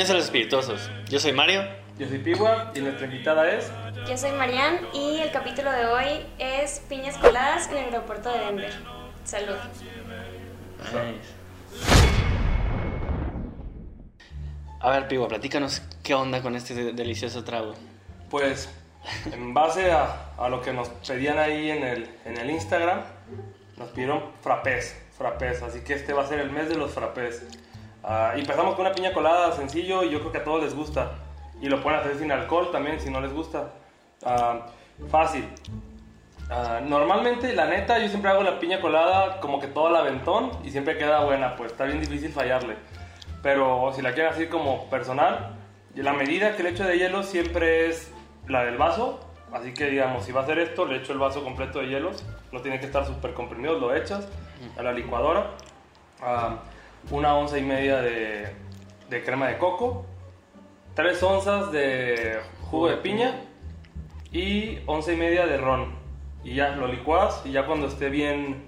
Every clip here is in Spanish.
Bienvenidos a Los Espirituosos. Yo soy Mario. Yo soy Pigua y nuestra invitada es. Yo soy Marian y el capítulo de hoy es piñas coladas en el aeropuerto de Denver. Salud. A ver, Pigua, platícanos qué onda con este de- delicioso trago. Pues, en base a, a lo que nos pedían ahí en el, en el Instagram, nos pidieron frappés, frappés. Así que este va a ser el mes de los frappés. Ah, y empezamos con una piña colada sencillo y yo creo que a todos les gusta. Y lo pueden hacer sin alcohol también si no les gusta. Ah, fácil. Ah, normalmente, la neta, yo siempre hago la piña colada como que todo al aventón y siempre queda buena, pues está bien difícil fallarle. Pero si la quieren así como personal, la medida que le echo de hielo siempre es la del vaso. Así que digamos, si va a hacer esto, le echo el vaso completo de hielos. No tiene que estar súper comprimido, lo echas a la licuadora. Ah, una onza y media de, de crema de coco. Tres onzas de jugo de piña y once y media de ron. Y ya lo licuas y ya cuando esté bien,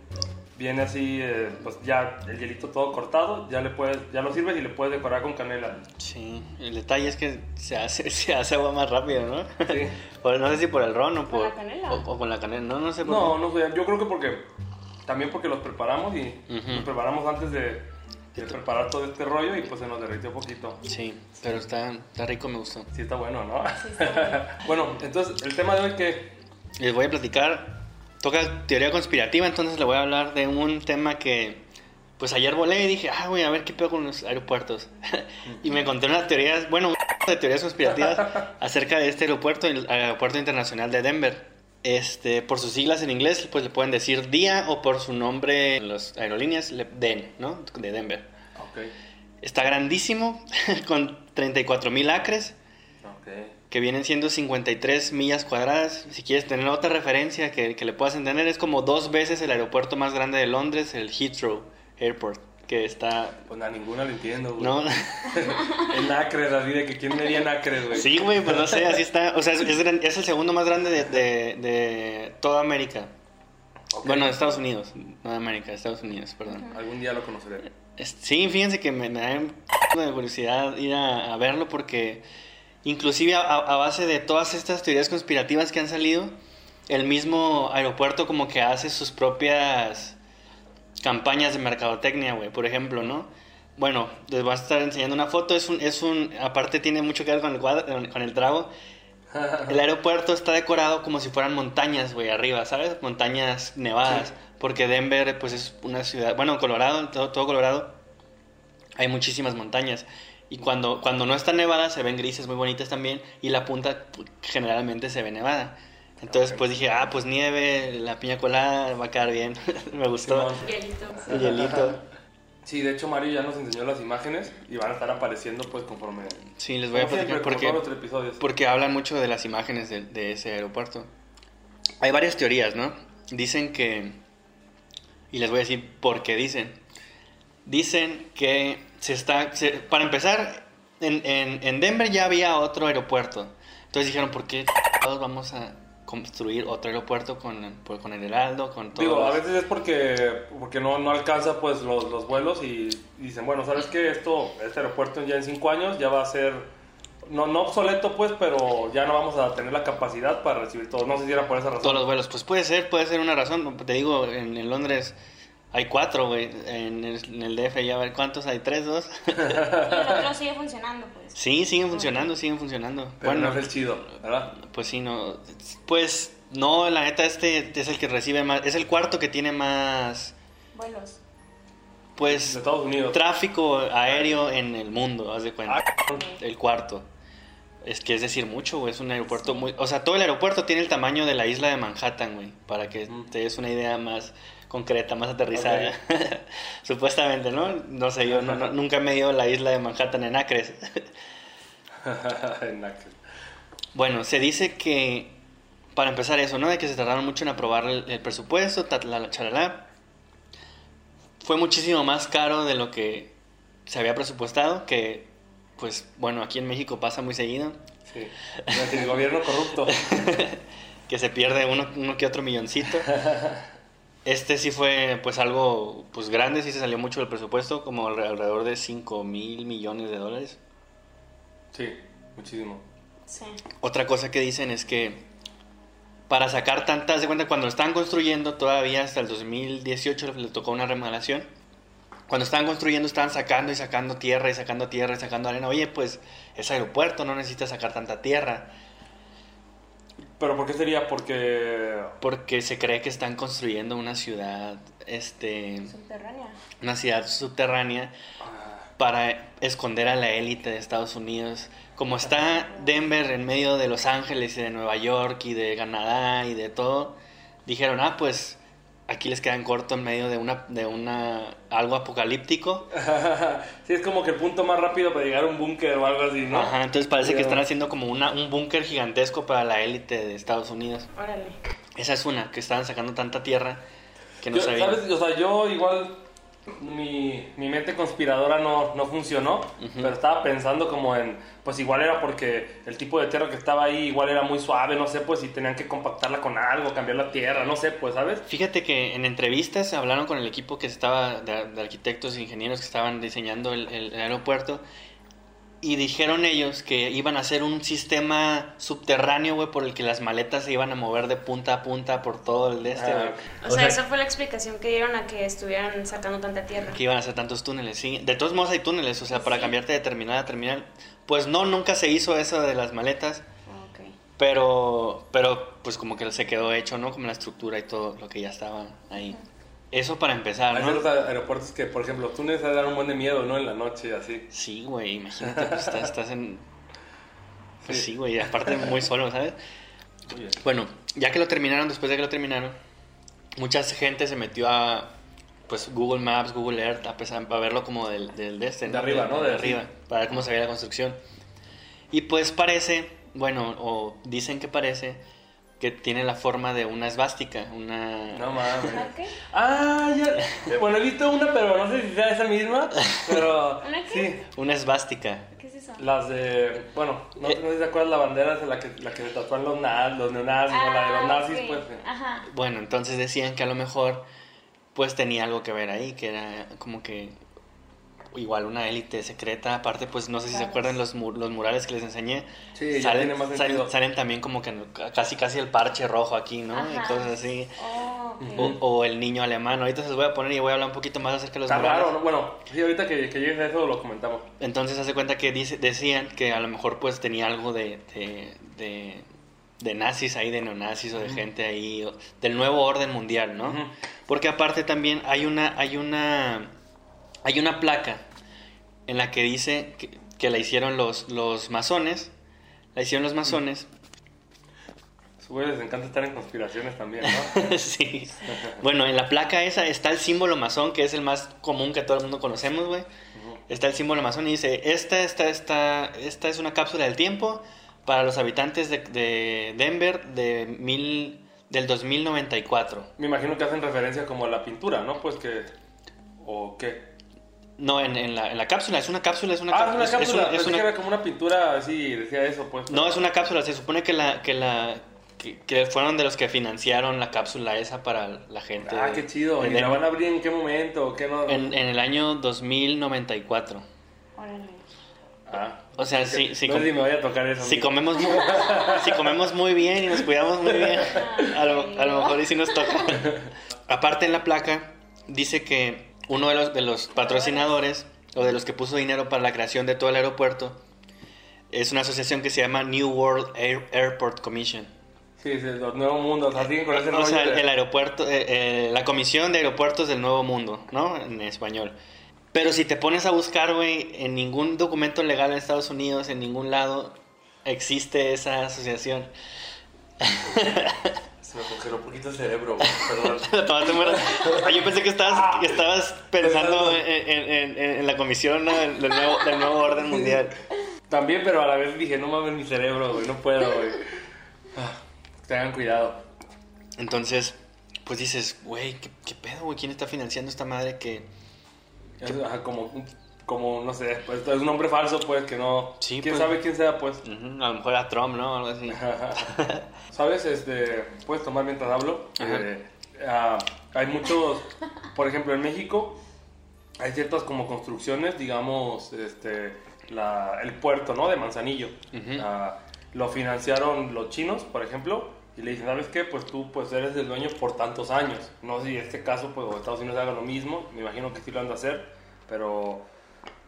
bien así, eh, pues ya el hielito todo cortado, ya le puedes, ya lo sirves y le puedes decorar con canela. Sí, el detalle es que se hace, se hace agua más rápido, ¿no? Sí. Por- no sé si por el ron o ¿Con por... la canela? O, o con la canela, no, no sé por No, no sé, yo creo que porque también porque los preparamos y Ujú. los preparamos antes de, de preparar todo este rollo y pues se nos derritió un poquito. Sí, pero está, está rico, me gustó. Sí está bueno, ¿no? bueno, entonces el tema de hoy que Les voy a platicar, toca teoría conspirativa, entonces le voy a hablar de un tema que, pues ayer volé y dije, ah, güey, a ver qué pedo con los aeropuertos. y me encontré unas teorías, bueno, un de teorías conspirativas acerca de este aeropuerto, el Aeropuerto Internacional de Denver. Este, por sus siglas en inglés, pues le pueden decir DIA o por su nombre en las aerolíneas, le- DEN, ¿no? De Denver. Está grandísimo, con 34 mil acres que vienen siendo 53 millas cuadradas. Si quieres tener otra referencia que, que le puedas entender, es como dos veces el aeropuerto más grande de Londres, el Heathrow Airport, que está... Pues a ninguna le entiendo, güey. ¿No? en Acres, así de que quién medía en Acres, güey. Sí, güey, pues no sé, así está. O sea, es, es gran- es el segundo más grande de, de- de toda América. Ok. Bueno, de Estados Unidos, no de América, de Estados Unidos, perdón. Algún día lo conoceré. Sí, fíjense que me, me da un de curiosidad ir a, a verlo porque inclusive a, a base de todas estas teorías conspirativas que han salido, el mismo aeropuerto como que hace sus propias campañas de mercadotecnia, güey, por ejemplo, ¿no? Bueno, les voy a estar enseñando una foto, es un, es un, aparte tiene mucho que ver con el, cuadro- con- el trago. El aeropuerto está decorado como si fueran montañas, güey, arriba, ¿sabes? Montañas nevadas. Sí. Porque Denver, pues es una ciudad, bueno, Colorado, todo, todo Colorado, hay muchísimas montañas. Y cuando, cuando no está nevada se ven grises muy bonitas también. Y la punta pues, generalmente se ve nevada. Entonces, pues dije, ah, pues nieve, la piña colada, va a quedar bien. Me gustó. Hielito. El hielito. Sí, de hecho Mario ya nos enseñó las imágenes y van a estar apareciendo pues conforme... Sí, les voy a platicar porque... Porque hablan mucho de las imágenes de, de ese aeropuerto. Hay varias teorías, ¿no? Dicen que... Y les voy a decir por qué dicen. Dicen que se está... se- para empezar, en, en- en Denver ya había otro aeropuerto. Entonces dijeron, ¿por qué todos vamos a construir otro aeropuerto con, con el Heraldo, con todo? Digo, a veces es porque, porque no, no alcanza pues los, los vuelos y, y dicen, bueno, ¿sabes qué? Esto, este aeropuerto ya en cinco años ya va a ser, no, no obsoleto pues, pero ya no vamos a tener la capacidad para recibir todo. No sé si era por esa razón. Todos los vuelos. Pues puede ser, puede ser una razón. Te digo, en, en Londres hay cuatro, güey. En el, en el DF ya a ver cuántos hay, tres, dos. Y el otro sigue funcionando, pues. Sí, siguen funcionando, siguen funcionando. Pero bueno, no es el chido, ¿verdad? pues sí, no. Pues no, la neta, este es el que recibe más. Es el cuarto que tiene más. Vuelos. De Pues Estados Unidos. tráfico aéreo en el mundo, haz de cuenta. Ah, El cuarto. Es que es decir mucho, güey. Es un aeropuerto muy. O sea, todo el aeropuerto tiene el tamaño de la isla de Manhattan, güey. Para que Mm. te des una idea más concreta, más aterrizada. Supuestamente, ¿no? No sé, yo no- no- nunca he medido la isla de Manhattan en acres. en Acres. Bueno, se dice que, para empezar eso, ¿no? De que se tardaron mucho en aprobar el, el presupuesto, ta- la, la, charalá. Fue muchísimo más caro de lo que se había presupuestado, que, pues, bueno, aquí en México pasa muy seguido, Sí. El gobierno corrupto. que se pierde uno, uno que otro milloncito. Este sí fue, pues, algo, pues, grande, sí se salió mucho del presupuesto, como alre- alrededor de 5 mil millones de dólares. Sí, muchísimo. Sí. Otra cosa que dicen es que para sacar tantas, de cuenta, cuando lo estaban construyendo, todavía hasta el 2018 le tocó una remodelación. Cuando estaban construyendo, estaban sacando y sacando tierra y sacando tierra y sacando arena. Oye, pues es aeropuerto, no necesitas sacar tanta tierra. ¿Pero por qué sería? Porque... Porque se cree que están construyendo una ciudad, este, Subterránea. una ciudad subterránea para esconder a la élite de Estados Unidos. Como está Denver en medio de Los Ángeles y de Nueva York y de Canadá y de todo, dijeron, ah, pues aquí les quedan corto en medio de una de una algo apocalíptico. sí, es como que el punto más rápido para llegar a un búnker o algo así, ¿no? Ajá, entonces parece que están haciendo como una, un búnker gigantesco para la élite de Estados Unidos. Órale. Esa es una, que estaban sacando tanta tierra que no Yo, sabían. ¿sabes? O sea, yo igual mi, mi mente conspiradora no, no funcionó, pero estaba pensando como en, pues igual era porque el tipo de tierra que estaba ahí igual era muy suave, no sé, pues si tenían que compactarla con algo, cambiar la tierra, no sé, pues, ¿sabes? Fíjate que en entrevistas hablaron con el equipo que estaba de, de arquitectos e ingenieros que estaban diseñando el, el- el aeropuerto y dijeron ellos que iban a hacer un sistema subterráneo, güey, por el que las maletas se iban a mover de punta a punta por todo el de este, Ah, güey. O, sea, esa fue la explicación que dieron a que estuvieran sacando tanta tierra. que iban a hacer tantos túneles, sí. De todos modos hay túneles, o sea, para Sí. cambiarte de terminal a terminal. Pues no, nunca se hizo eso de las maletas, Ok. pero, pero pues como que se quedó hecho, ¿no? Como la estructura y todo lo que ya estaba ahí. Eso para empezar, Hay ¿no? ciertos aeropuertos que, por ejemplo, los túneles dan un buen de miedo, ¿no? En la noche, así. Sí, güey, imagínate, pues, estás, estás en... Pues Sí. sí, güey, aparte muy solo, ¿sabes? Bueno, ya que lo terminaron, después de que lo terminaron, mucha gente se metió a pues Google Maps, Google Earth, a, pesar- a verlo como del, del de este, De arriba, ¿no? De, De- arriba, para ver cómo se veía la construcción. Y pues parece, bueno, o dicen que parece que tiene la forma de una esvástica, una... No mames. Ok. Ah, ya. Bueno, he visto una, pero no sé si sea esa misma. Pero. ¿Una qué? Sí. Una esvástica. ¿Qué es eso? Las de. Bueno, no, Eh. no sé si te acuerdas la bandera de la que, la que se tatúan los, na- los neonazis o la de los Ah, nazis, ok. pues. Ajá. Bueno, entonces decían que a lo mejor pues tenía algo que ver ahí, que era como que igual una élite secreta, aparte pues no sé si se Claro. acuerdan los, mu- los murales que les enseñé, Sí, ya tiene más salen, sentido. salen también como que casi casi el parche rojo aquí, ¿no? Y Ajá. cosas así. Oh, ok. O, o el niño alemán, ahorita se los voy a poner y voy a hablar un poquito más acerca de los Está murales. raro, ¿no? Bueno, sí, ahorita que, que llegues a eso lo comentamos. Entonces hace cuenta que dice, decían que a lo mejor pues tenía algo de, de, de, de nazis ahí, de neonazis o de gente ahí, o del nuevo orden mundial, ¿no? Ujú. Porque aparte también hay una, hay una, hay una placa en la que dice que, que la hicieron los, los masones, la hicieron los masones, güey les encanta estar en conspiraciones también, ¿no? sí. Bueno, en la placa esa está el símbolo masón, que es el más común que todo el mundo conocemos, güey. Está el símbolo masón y dice, esta, esta, esta, esta es una cápsula del tiempo para los habitantes de, de Denver de mil, del 2094. Me imagino que hacen referencia como a la pintura, ¿no? Pues que. ¿O qué? No, en, en la, en la cápsula, es una cápsula, es una ah, es una es- es cápsula. una- es una- que era como una pintura así, decía eso, pues. No, es una cápsula, se supone que la, que la, que, que fueron de los que financiaron la cápsula esa para la gente. Ah, de- qué chido. de ¿Y la van a abrir en qué momento? ¿O qué no? en, en el año 2094. Órale. Ah. O sea, sí, sí, no sé com- si me voy a tocar eso. Si comemos, muy, si comemos muy bien y nos cuidamos muy bien, a lo, a lo mejor y si nos toca. Aparte en la placa dice que uno de los, de los patrocinadores o de los que puso dinero para la creación de todo el aeropuerto es una asociación que se llama New World Air- Airport Commission. Sí, sí, los nuevos mundos, así con ese O sea, el aeropuerto, eh, eh, la Comisión de Aeropuertos del Nuevo Mundo, ¿no? En español. Pero si te pones a buscar, güey, en ningún documento legal en Estados Unidos, en ningún lado, existe esa asociación. Se me congeló un poquito el cerebro, güey, perdón. Rápido. Yo pensé que estabas, que estabas pensando en, en- en- en la comisión ¿no? del, nuevo, del nuevo orden mundial. También, pero a la vez dije, no mames mi cerebro, güey, no puedo, güey. Ah, tengan cuidado. Entonces, pues dices, güey, ¿qué, qué pedo, güey? ¿Quién está financiando esta madre que... Es, ajá, como, como, no sé, pues es un nombre falso, pues, que no... Sí, ¿Quién pues. sabe quién sea, pues? A lo mejor era Trump, ¿no? Algo así. ¿Sabes? Este, puedes tomar mientras hablo. Eh, ah, hay muchos, por ejemplo, en México hay ciertas como construcciones, digamos, este, la- el puerto, ¿no? De Manzanillo. Ah, lo financiaron los chinos, por ejemplo, y le dicen, ¿sabes qué? Pues tú pues eres el dueño por tantos años. No sé si en este caso, pues Estados Unidos haga lo mismo, me imagino que sí lo han de hacer, pero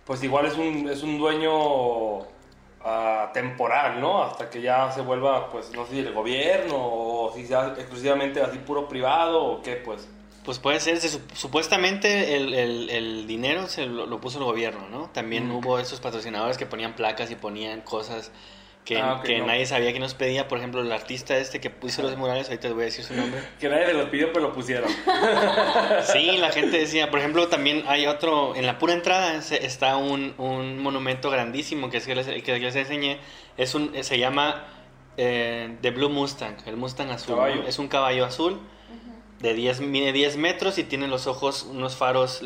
pues igual es un, es un dueño ah, temporal, ¿no? Hasta que ya se vuelva, pues, no sé si el gobierno o si sea exclusivamente así puro privado o qué, pues. Pues puede ser, se sup- supuestamente el, el- el dinero se lo, lo puso el gobierno, ¿no? También Mm. hubo esos patrocinadores que ponían placas y ponían cosas que, Ah, ok, que no. nadie sabía que nos pedía. Por ejemplo, el artista este que puso los murales, ahorita les voy a decir su nombre. Que nadie se los pidió, pero lo pusieron. Sí, la gente decía, por ejemplo, también hay otro, en la pura entrada está un, un monumento grandísimo que es que les, que les enseñé, es un, se llama eh, The Blue Mustang, el Mustang azul, es un caballo azul de 10, mide 10 metros y tiene los ojos, unos faros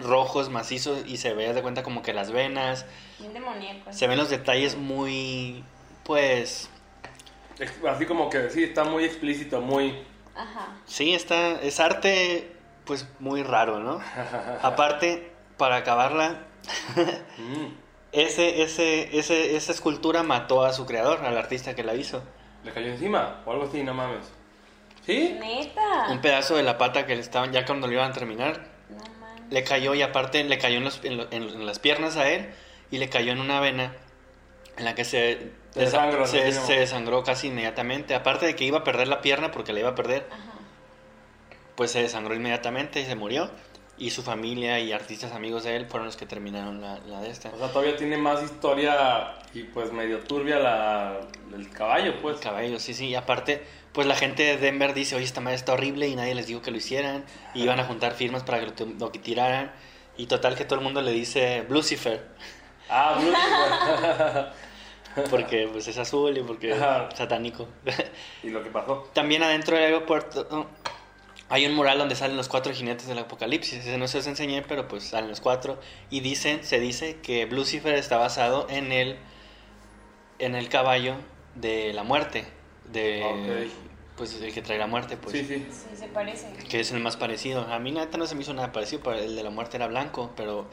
Rojos. macizos y se ve de cuenta como que las venas, Bien demoníaco. se ven los detalles muy, pues, Así como que sí, está muy explícito, muy... Ajá. sí, está, es arte pues muy raro, ¿no? Aparte, para acabarla, Mm, Ese, ese, ese, esa escultura mató a su creador, al artista que la hizo. ¿Le cayó encima? O algo así, no mames. ¿Sí? Neta. Un pedazo de la pata que le estaban, ya cuando lo iban a terminar, No manches. le cayó y aparte le cayó en, los- en lo- en- en las piernas a él y le cayó en una vena en la que se, Se desangra, se, se desangró casi inmediatamente. Aparte de que iba a perder la pierna porque la iba a perder, Ajá. pues se desangró inmediatamente y se murió. Y su familia y artistas amigos de él fueron los que terminaron la, la de esta. O sea, todavía tiene más historia y pues medio turbia la, el caballo, pues. El caballo, sí, sí. Y aparte, pues la gente de Denver dice, oye, esta madre está horrible y nadie les dijo que lo hicieran. Y iban a juntar firmas para que lo, lo que tiraran. Y total que todo el mundo le dice Lucifer, Ah, Blue. porque pues es azul y porque Ajá. es satánico. y lo que pasó. También adentro del aeropuerto oh, hay un mural donde salen los cuatro jinetes del apocalipsis. Ese no se los enseñé, pero pues salen los cuatro. Y dicen, se dice que Lucifer está basado en el, en el caballo de la muerte. De. Pues el que trae la muerte, pues. Sí, sí. Sí, se parece. que es el más parecido. A mí neta no se me hizo nada parecido, pero el de la muerte era blanco, pero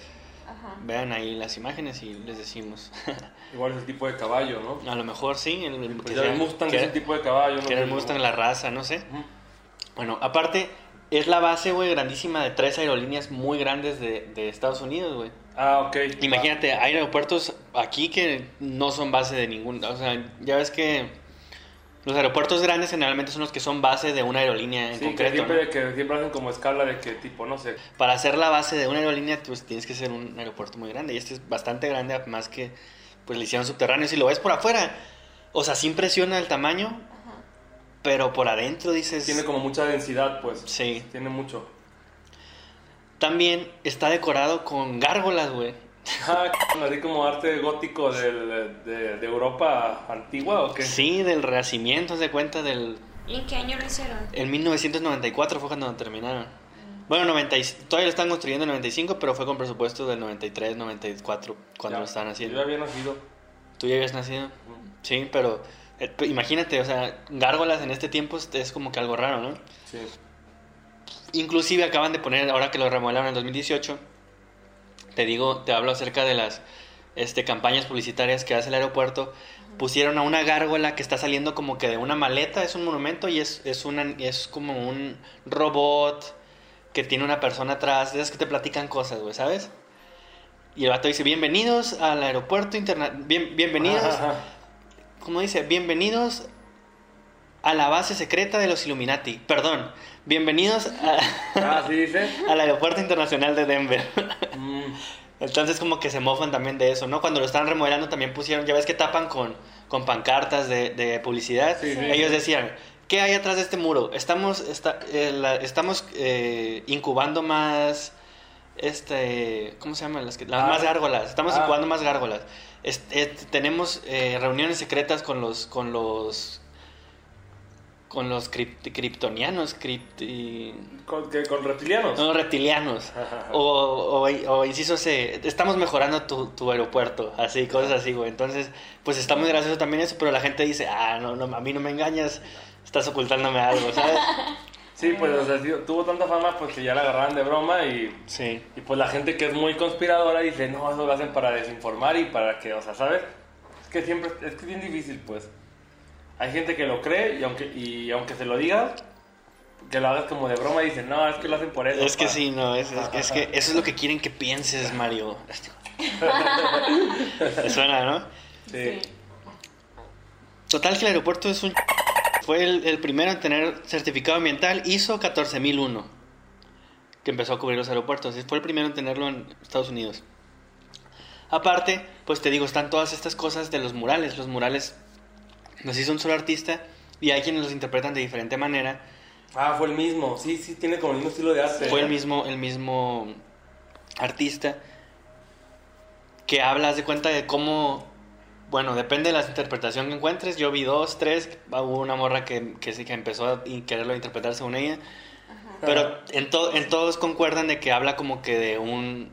Ajá. vean ahí las imágenes y les decimos. Igual es el tipo de caballo, ¿no? a lo mejor sí, el, el- Pues que, el Mustang que es el tipo de caballo, ¿no? que era el Mustang, ¿no? la raza, no sé. Bueno, aparte es la base, güey, grandísima de tres aerolíneas muy grandes de, de Estados Unidos, güey. Ah, ok. Imagínate, hay aeropuertos aquí que no son base de ningún... O sea, ya ves que los aeropuertos grandes generalmente son los que son base de una aerolínea en Sí, que concreto, siempre, ¿no? que siempre hacen como escala de que tipo, no sé. para hacer la base de una aerolínea, pues tienes que ser un aeropuerto muy grande. Y este es bastante grande, más que pues le hicieron subterráneo. Si lo ves por afuera, o sea, sí impresiona el tamaño, Ajá. pero por adentro dices. Tiene como mucha densidad, pues. Sí. Tiene mucho. También está decorado con gárgolas, güey. Ah, así como arte gótico del- de, de Europa antigua, ¿o qué? Sí, del Renacimiento, haz de cuenta del. ¿Y en qué año lo hicieron? En 1994 fue cuando terminaron. Bueno, 90, y- todavía lo están construyendo en 95, pero fue con presupuesto del 93, 94 cuando Ya, lo estaban haciendo. Yo ya había nacido. ¿Tú ya habías nacido? Sí, pero eh, imagínate, o sea, gárgolas en este tiempo es, es como que algo raro, ¿no? Sí. Inclusive acaban de poner, ahora que lo remodelaron en 2018, te digo, te hablo acerca de las este, campañas publicitarias que hace el aeropuerto. Pusieron a una gárgola que está saliendo como que de una maleta, es un monumento y es, es, una, es como un robot que tiene una persona atrás, de esas que te platican cosas, güey, ¿sabes? Y el vato dice, bienvenidos al aeropuerto internacional, bien, bienvenidos, Ajá. ¿cómo dice? Bienvenidos a la base secreta de los Illuminati. Perdón, bienvenidos a- Ah, sí dice. al aeropuerto internacional de Denver. Entonces como que se mofan también de eso, ¿no? Cuando lo estaban remodelando también pusieron, ya ves que tapan con, con pancartas de, de publicidad. Sí, sí. Ellos decían, ¿qué hay atrás de este muro? Estamos, está, eh, la- estamos eh, incubando más, este, ¿cómo se llaman? Las, que- las Ah. más gárgolas. Estamos Ah. incubando más gárgolas. Tenemos eh, reuniones secretas con los, con los, con los cript- kryptonianos, cripti... ¿Con, que- con reptilianos? No, reptilianos. o, o, o inciso C, estamos mejorando tu, tu aeropuerto, así, cosas así, güey. Entonces, pues está muy gracioso también eso, pero la gente dice, ah, no, no, a mí no me engañas, estás ocultándome algo, ¿sabes? Sí, pues o sea, tuvo tanta fama pues que ya la agarraban de broma y, Sí. y pues la gente que es muy conspiradora dice, no, eso lo hacen para desinformar y para que, o sea, ¿sabes? Es que siempre, es que es bien difícil pues. Hay gente que lo cree y aunque, y aunque se lo digas, que lo hagas como de broma y dicen, no, es que lo hacen por eso. Es que pa". sí, no, es, es- es que eso es lo que quieren que pienses, Mario. Te suena, ¿no? Sí. Total que el aeropuerto es un... Fue el, el primero en tener certificado ambiental ISO 14001, que empezó a cubrir los aeropuertos. y Fue el primero en tenerlo en Estados Unidos. Aparte, pues te digo, están todas estas cosas de los murales. Los murales los hizo un solo artista y hay quienes los interpretan de diferente manera. Ah, fue el mismo. Sí, sí, tiene como el mismo estilo de arte. Fue el mismo, el mismo artista que hablas de cuenta de cómo, bueno, depende de la interpretación que encuentres. Yo vi dos, tres, hubo una morra que, que sí que empezó a quererlo interpretar según ella. Pero en, to- en todos concuerdan de que habla como que de un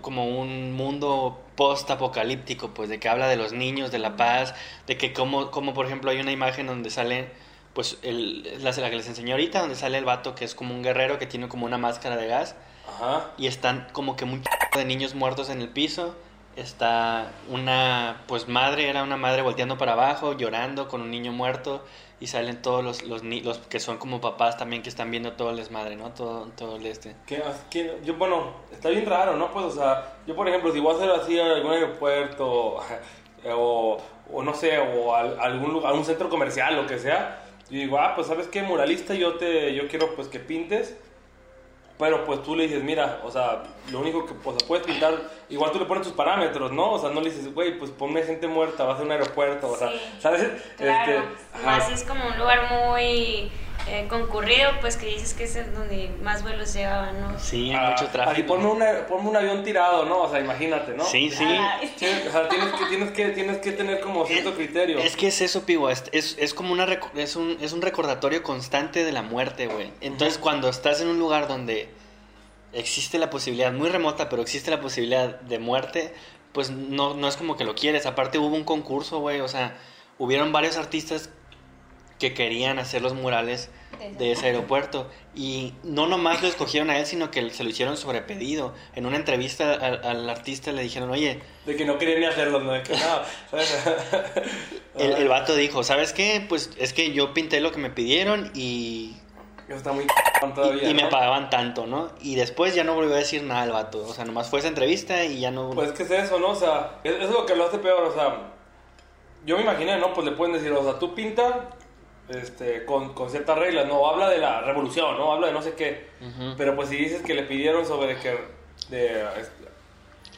como un mundo post-apocalíptico, pues de que habla de los niños, de la paz, de que como, como por ejemplo hay una imagen donde sale, pues el, la, la que les enseñé ahorita, donde sale el vato que es como un guerrero que tiene como una máscara de gas Ajá. y están como que un de niños muertos en el piso. Está una, pues madre, era una madre volteando para abajo, llorando con un niño muerto. Y salen todos los, los, los que son como papás también que están viendo todo el desmadre, ¿no? Todo, todo el este. ¿Qué, qué- yo, bueno, está bien raro, ¿no? Pues, o sea, yo por ejemplo, si voy a hacer así a algún aeropuerto o, o no sé, o al- algún lugar, algún centro comercial, lo que sea, yo digo, ah, pues, ¿sabes qué? Muralista, yo te, yo quiero, pues, que pintes, pero, pues, tú le dices, mira, o sea, lo único que, pues, puedes pintar, igual tú le pones tus parámetros, ¿no? O sea, no le dices, güey, pues, ponme gente muerta, va a ser un aeropuerto, o sea, Sí, ¿sabes? Claro, Este, más es como un lugar muy eh, concurrido, pues que dices que es donde más vuelos llegaban, ¿no? Sí, hay Ah, mucho Así tráfico. ponme, una- ponme un avión tirado, ¿no? O sea, imagínate, ¿no? Sí, sí. Ah, Sí, o sea, tienes que, tienes que, tienes que tener como cierto criterio. Es que es eso, Pigo. Es, es, es como una es un, es un recordatorio constante de la muerte, güey. Entonces, cuando estás en un lugar donde existe la posibilidad, muy remota, pero existe la posibilidad de muerte, pues no, no es como que lo quieres. Aparte, hubo un concurso, güey. O sea, hubieron varios artistas que querían hacer los murales de ese aeropuerto. Y no nomás lo escogieron a él, sino que se lo hicieron sobre pedido. En una entrevista al, al artista le dijeron, oye, De que no querían ni hacerlo, no, de que no. ¿sabes? el, el vato dijo, ¿sabes qué? Pues es que yo pinté lo que me pidieron y, Eso está muy y, todavía. y me ¿no? pagaban tanto, ¿no? Y después ya no volvió a decir nada el vato. O sea, nomás fue esa entrevista y ya no... Pues que es eso, ¿no? O sea, es- eso es lo que lo hace peor, o sea. Yo me imaginé, ¿no? Pues le pueden decir, o sea, tú pinta este, con, con ciertas reglas, ¿no? Habla de la revolución, ¿no? Habla de no sé qué. Pero pues si dices que le pidieron sobre que, de,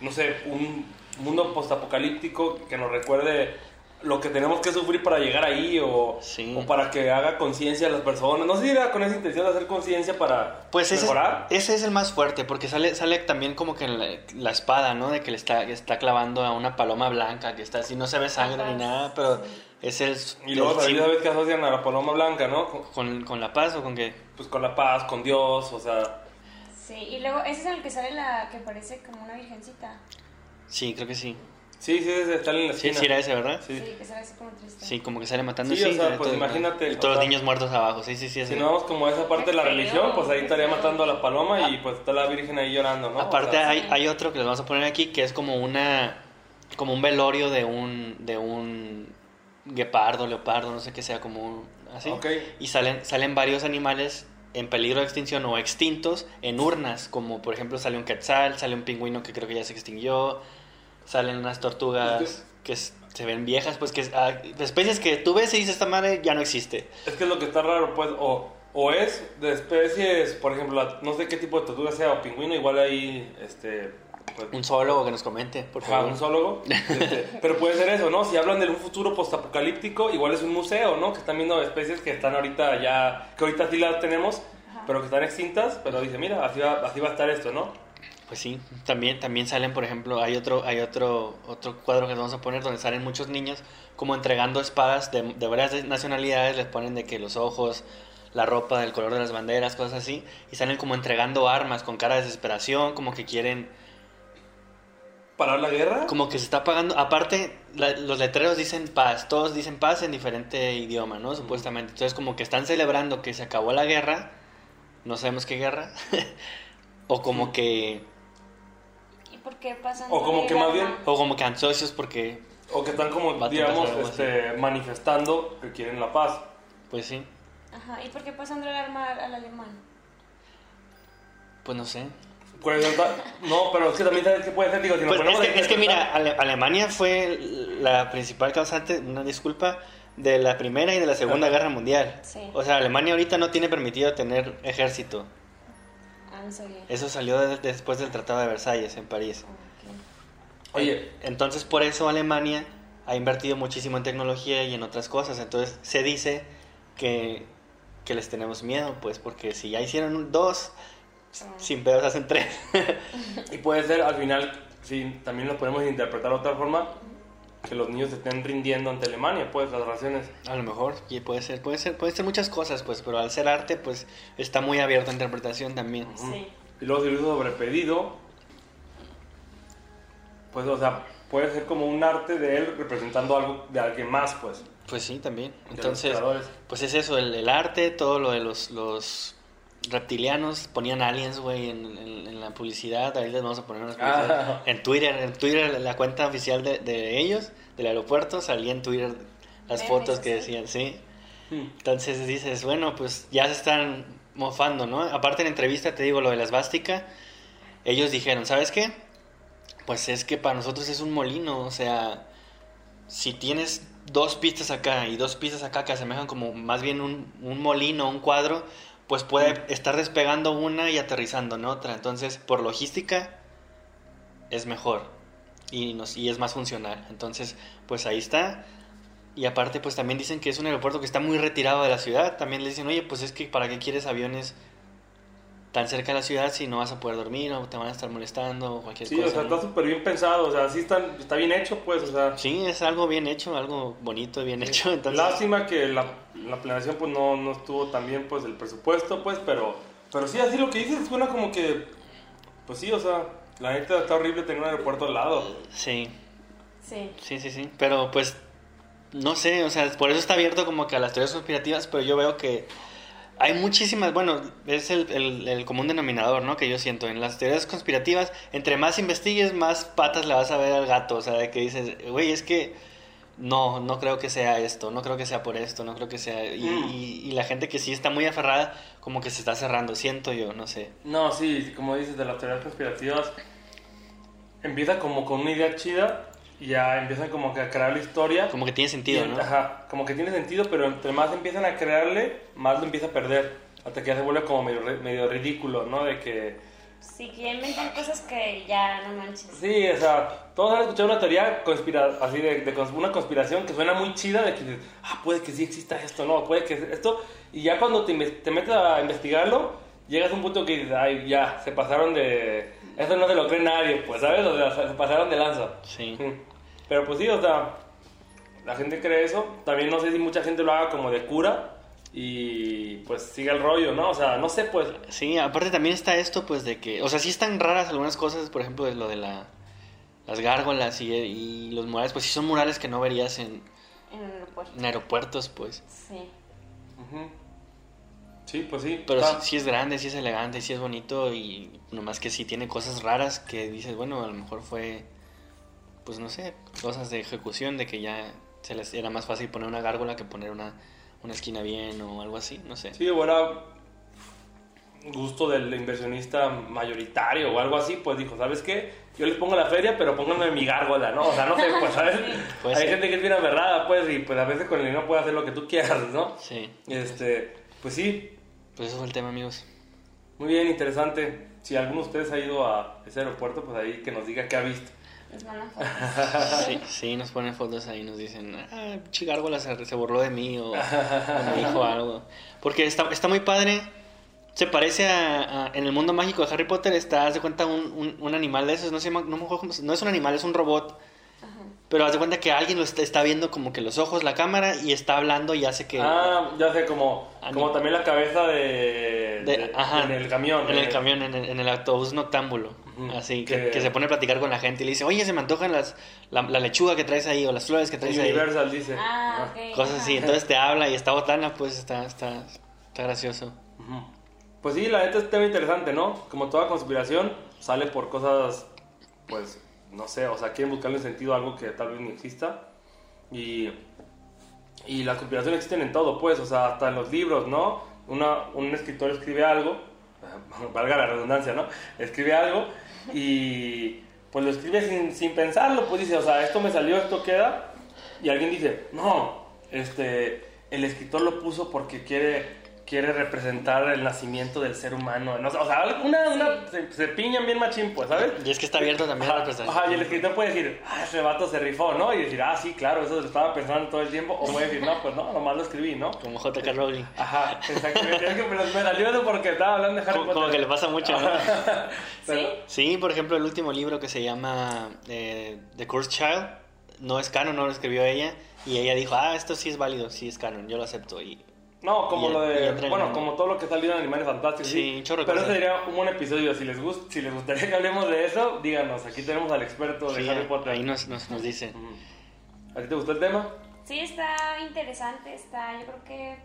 no sé, un mundo postapocalíptico que nos recuerde lo que tenemos que sufrir para llegar ahí o, Sí. o para que haga conciencia a las personas. No sé si era con esa intención de hacer conciencia para Pues ese es, mejorar. ese es el más fuerte, porque sale, sale también como que la, la espada, ¿no? De que le está, que está clavando a una paloma blanca, que está así, no se ve sangre Ajá, ni nada, pero sí. Es el... Y luego también sabes que asocian a la paloma blanca, ¿no? Con, con, con la paz o con qué? pues con la paz, con Dios, o sea... Sí, y luego ese es el que sale la que parece como una virgencita. Sí, creo que sí. Sí, sí, sí, está en la Sí, esquina. sí era ese, ¿verdad? Sí, Sí. que sale así como triste. Sí, como que sale matando. Sí, o sea, pues todo- imagínate, Y todos los niños muertos abajo, sí, sí, sí. Si sí. no vamos como a esa parte de la religión, pues ahí estaría matando a la paloma y pues está la Virgen ahí llorando, ¿no? O Aparte sea, hay, hay otro que les vamos a poner aquí que es como una como un velorio de un de un guepardo, leopardo, no sé qué sea, como un- así. Ok. Y salen salen varios animales en peligro de extinción o extintos en urnas, como por ejemplo sale un quetzal, sale un pingüino que creo que ya se extinguió, salen unas tortugas que se ven viejas, pues que ah, especies que tú ves y dices esta madre ya no existe. Es que es lo que está raro, pues, o, o es de especies, por ejemplo, no sé qué tipo de tortuga sea, o pingüino, igual ahí, este... pues, Un zoólogo que nos comente, por Ajá, favor. un zoólogo. Este, pero puede ser eso, ¿no? Si hablan de un futuro postapocalíptico, igual es un museo, ¿no? Que están viendo especies que están ahorita ya, que ahorita sí las tenemos, pero que están extintas, pero dice, mira, así va, así va a estar esto, ¿no? Pues sí, también, también salen, por ejemplo, hay otro, hay otro, otro cuadro que les vamos a poner donde salen muchos niños como entregando espadas de, de varias nacionalidades, les ponen de que los ojos, la ropa, del color de las banderas, cosas así, y salen como entregando armas con cara de desesperación, como que quieren parar la guerra? Como que se está pagando. Aparte, la- los letreros dicen paz. Todos dicen paz en diferente idioma, ¿no? Supuestamente. Entonces, como que están celebrando que se acabó la guerra. No sabemos qué guerra. o como que. ¿Y por qué pasan O como que más bien- O como que ansiosos porque. O que están como, digamos, este, manifestando que quieren la paz. Pues sí. Ajá, ¿y por qué pasan el arma al alemán? Pues no sé. Pues, no, pero es que también sabes que puede ser, digo, si Pues es, que, es que mira, Ale- Alemania fue la principal causante, una disculpa, de la Primera y de la Segunda Ajá. Guerra Mundial. Sí. O sea, Alemania ahorita no tiene permitido tener ejército. Ah, no sabía. Eso salió de- después del Tratado de Versalles en París. Oye, Entonces, por eso Alemania ha invertido muchísimo en tecnología y en otras cosas. Entonces, se dice que, que les tenemos miedo, pues, porque si ya hicieron dos. Sin pedos hacen tres. y puede ser al final, sí, también lo podemos interpretar de otra forma, que los niños se estén rindiendo ante Alemania, pues las raciones. A lo mejor, y puede ser, puede ser, puede ser muchas cosas, pues, pero al ser arte, pues, está muy abierto a interpretación también. Sí. Y luego si lo hizo sobre pedido, pues, o sea, puede ser como un arte de él representando algo de alguien más, pues. Pues sí, también. Entonces, pues es eso, el, el arte, todo lo de los, los reptilianos, ponían aliens, güey, en, en- en la publicidad, ahí les vamos a poner unas publicidades. Ah. En Twitter, en Twitter, la cuenta oficial de, de ellos, del aeropuerto, salía en Twitter las fotos que decían, sí. Hmm. Entonces dices, bueno, pues ya se están mofando, ¿no? Aparte en la entrevista te digo lo de la esvástica, ellos dijeron, ¿sabes qué? Pues es que para nosotros es un molino, o sea, si tienes dos pistas acá y dos pistas acá que asemejan como más bien un, un molino, un cuadro, pues puede estar despegando una y aterrizando en otra. Entonces, por logística, es mejor y, nos, y es más funcional. Entonces, pues ahí está. Y aparte, pues también dicen que es un aeropuerto que está muy retirado de la ciudad. También le dicen, oye, pues es que ¿para qué quieres aviones tan cerca de la ciudad si no vas a poder dormir o te van a estar molestando o cualquier Sí, cosa? o sea, ¿no? está súper bien pensado, o sea, sí está, está bien hecho, pues, o sea. Sí, es algo bien hecho, algo bonito, bien hecho. Entonces, Lástima que la, la planeación pues no, no estuvo tan bien pues el presupuesto pues, pero, pero sí, así lo que dices suena como que, pues sí, o sea, la neta está horrible tener un aeropuerto al lado. sí, Sí. sí, sí, sí. Pero pues, no sé, o sea, por eso está abierto como que a las teorías conspirativas, pero yo veo que hay muchísimas, bueno, es el, el- el común denominador, ¿no? Que yo siento. En las teorías conspirativas, entre más investigues, más patas le vas a ver al gato. O sea, de que dices, güey, es que no, no creo que sea esto, no creo que sea por esto, no creo que sea... Y, Mm. y- y la gente que sí está muy aferrada, como que se está cerrando, siento yo, no sé. No, sí, como dices de las teorías conspirativas, empieza como con una idea chida ya empiezan como que a crear la historia. Como que tiene sentido, Y, ¿no? Ajá, como que tiene sentido, pero entre más empiezan a crearle, más lo empieza a perder. Hasta que ya se vuelve como medio, medio ridículo, ¿no? De que Sí, que inventan cosas que ya no manches. Sí, o sea, todos han escuchado una teoría conspira así de, de cons- una conspiración que suena muy chida de que dices, ah, puede que sí exista esto, no, puede que esto, y ya cuando te, te metes a investigarlo, llegas a un punto que dices, ay, ya, se pasaron de, eso no se lo cree nadie, pues, ¿sabes? O sea, se se pasaron de lanza. Sí. Mm. Pero pues sí, o sea, la gente cree eso, también no sé si mucha gente lo haga como de cura y pues sigue el rollo, ¿no? O sea, no sé, pues, Sí, aparte también está esto, pues, de que, o sea, sí están raras algunas cosas, por ejemplo, de lo de la, las gárgolas y, y los murales, pues sí son murales que no verías en, En aeropuerto. en aeropuertos, pues. Sí. sí, pues sí. Pero sí, sí es grande, sí es elegante, sí es bonito y nomás que sí tiene cosas raras que dices, bueno, a lo mejor fue, pues no sé, cosas de ejecución, de que ya se les era más fácil poner una gárgola que poner una, una esquina bien o algo así, no sé. Sí, o era gusto del inversionista mayoritario o algo así, pues dijo, ¿sabes qué? Yo les pongo la feria, pero pónganme mi gárgola, ¿no? O sea, no sé, pues, ¿sabes? Puede Hay gente que es bien aferrada, pues, y pues a veces con el dinero puede hacer lo que tú quieras, ¿no? Sí, Este, pues sí, pues eso fue el tema, amigos. muy bien, interesante. Si alguno de ustedes ha ido a ese aeropuerto, pues ahí que nos diga qué ha visto. Les mandan fotos. Sí, sí, nos ponen fotos ahí, nos dicen, ah, Chigárgola se, se burló de mí o, o me dijo algo. Porque está, está muy padre, se parece a, a- en el mundo mágico de Harry Potter, está, haz de cuenta, un, un, un animal de esos, no, sé, no, me acuerdo cómo se- no es un animal, es un robot. Pero haz de cuenta que alguien lo está, está viendo como que los ojos, la cámara y está hablando y hace que... Ah, ya sé, como, como no. también la cabeza de, de- de- ajá, en el camión. En el eh. camión, en el, en el autobús noctámbulo. Así, que, Que- que se pone a platicar con la gente y le dice, oye, se me antojan las, la, la lechuga que traes ahí o las flores que traes ahí. Universal dice. Ah, Ajá. ok. Cosas así. Entonces te habla y está botana, pues está, está, está gracioso. Pues sí, la neta es un tema interesante, ¿no? Como toda conspiración, sale por cosas, pues, no sé, o sea, quieren buscarle sentido a algo que tal vez ni exista. Y, y las conspiraciones existen en todo, pues, o sea, hasta en los libros, ¿no? Una, un escritor escribe algo, valga la redundancia, ¿no? Escribe algo y pues lo escribe sin, sin pensarlo, pues dice, o sea, esto me salió, esto queda. Y alguien dice, no, este, el escritor lo puso porque quiere, quiere representar el nacimiento del ser humano. No o sea, una, una se, se piñan bien machín, pues, ¿sabes? Y es que está abierto también a la Ajá, representación. ajá, y el escritor puede decir, ah, ese vato se rifó, ¿no? Y decir, ah, sí, claro, eso lo estaba pensando todo el tiempo. O puede decir, no, pues no, nomás lo escribí, ¿no? Como JK Rowling. Ajá, exactamente. Es que me, me salió eso porque estaba hablando de Harry Como, Potter. como que le pasa mucho, ¿no? Pero- Sí, por ejemplo, el último libro que se llama eh, The Cursed Child, no es canon, no lo escribió ella. Y ella dijo, ah, esto sí es válido, sí es canon, yo lo acepto. Y No, como Y- lo de. Bueno, como todo lo que salió en Animales Fantásticos. Sí, un chorro Pero ese sería un episodio. Si les, gust, si les gustaría que hablemos de eso, díganos. Aquí tenemos al experto de sí, Harry Potter. ahí nos, nos, nos dice. ¿A ti te gustó el tema? Sí, está interesante, está, yo creo que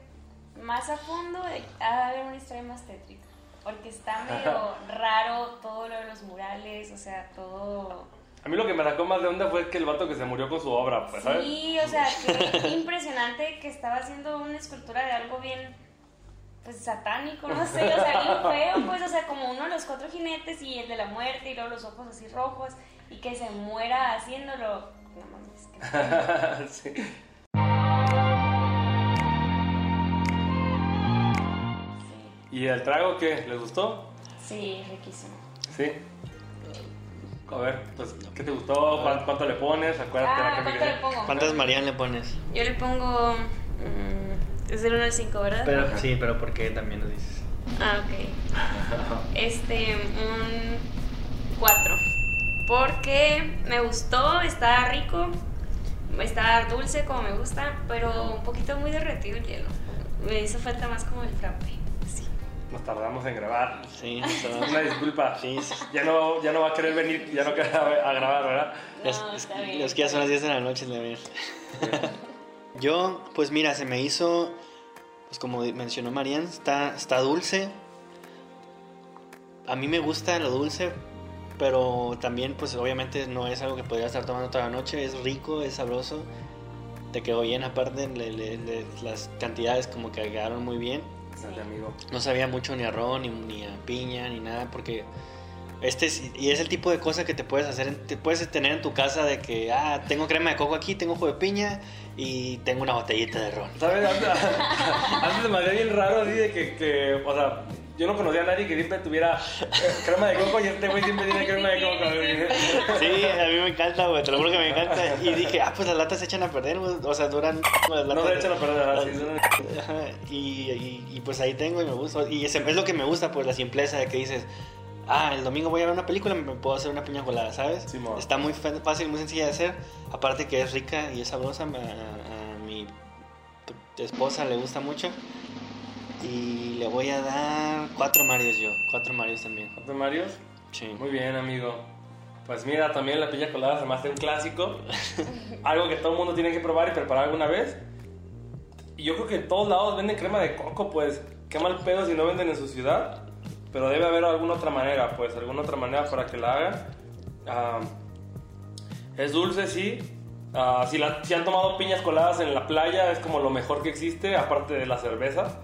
más a fondo eh, ha de haber una historia más tétrica, porque está medio raro todo lo de los murales, o sea, todo... A mí lo que me sacó más de onda fue que el vato que se murió con su obra, pues, ¿sabes? Sí, o sea, qué impresionante que estaba haciendo una escultura de algo bien, pues satánico, no sé, o sea, bien feo, pues, o sea, como uno de los cuatro jinetes y el de la muerte y luego los ojos así rojos y que se muera haciéndolo. No mames, que- sí. ¿Y el trago qué? ¿Les gustó? Sí, riquísimo. Sí. A ver, pues, ¿qué te gustó? ¿Cuán- ¿Cuánto, le pones? Acuérdate Ah, la que me ¿cuánto le pongo? ¿Cuántas Marian le pones? Yo le pongo. mm, es del 1 al 5, ¿verdad? Pero, sí, pero ¿por qué también lo dices? Ah, ok. Este, un 4. Porque me gustó, está rico, está dulce como me gusta, pero un poquito muy derretido el hielo. Me hizo falta más como el frappe. Nos tardamos en grabar. Sí, Una disculpa. Sí, sí. Ya no, ya no va a querer venir, ya no quiere a, a grabar, ¿verdad? No, Es, es- está bien, es que ya son las 10 de la noche, de ver. Yo, pues mira, se me hizo, pues como mencionó Marian, está, está dulce. A mí me gusta lo dulce, pero también, pues obviamente no es algo que podría estar tomando toda la noche. Es rico, es sabroso. Te quedó bien, aparte, le- le- le- las cantidades como que quedaron muy bien. Amigo. No sabía mucho ni a ron, ni, ni a piña, ni nada, porque este es, y es el tipo de cosa que te puedes hacer, en- te puedes tener en tu casa de que, ah, tengo crema de coco aquí, tengo jugo de piña y tengo una botellita de ron. ¿Sabes? Antes, antes se me hacía bien raro así de que, que, o sea, yo no conocía a nadie que siempre tuviera eh, crema de coco y este güey siempre tiene crema de coco. Sí, a mí me encanta, güey, te lo juro que me encanta. Y dije, ah, pues las latas se echan a perder, güey, o sea, duran las No latas. se echan a perder, ¿verdad? Sí, son- Ajá, y, y- y, pues ahí tengo y me gusta. Y ese- es lo que me gusta, pues la simpleza de que dices, ah, el domingo voy a ver una película, me puedo hacer una piña colada, ¿sabes? Sí. Está muy fácil, muy sencilla de hacer. Aparte que es rica y es sabrosa, a, a mi esposa le gusta mucho. Y le voy a dar cuatro Marios yo, cuatro Marios también. ¿Cuántos Marios? Sí. Muy bien, amigo. Pues mira, también la piña colada se me hace un clásico. Algo que todo el mundo tiene que probar y preparar alguna vez. Y yo creo que en todos lados venden crema de coco, pues. Qué mal pedo si no venden en su ciudad. Pero debe haber alguna otra manera, pues. Alguna otra manera para que la hagan. Ah, es dulce, sí. Ah, si, la- si han tomado piñas coladas en la playa, es como lo mejor que existe, aparte de la cerveza.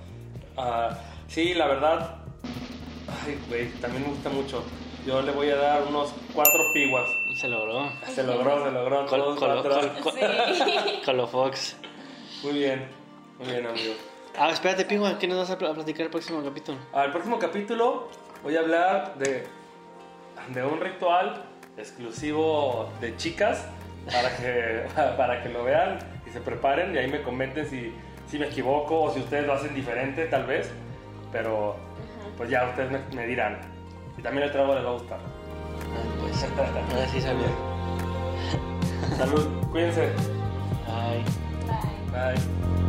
Ah, sí, la verdad, Ay, güey, también me gusta mucho. Yo le voy a dar unos cuatro piguas. Se logró. Se logró, se logró. Col- colo- cuatro. col- Sí. Colofox. Muy bien, muy bien, amigo. Ah, espérate, Pingua, ¿qué nos vas a pl- a platicar el próximo capítulo? Al próximo capítulo voy a hablar de, de un ritual exclusivo de chicas para que, para que lo vean y se preparen y ahí me comenten si, si me equivoco o si ustedes lo hacen diferente, tal vez. Pero pues ya ustedes me, me dirán. Y también el trago les va a gustar. Ah, pues, ahora sí salió. Salud, cuídense. Ay. Bye. Bye.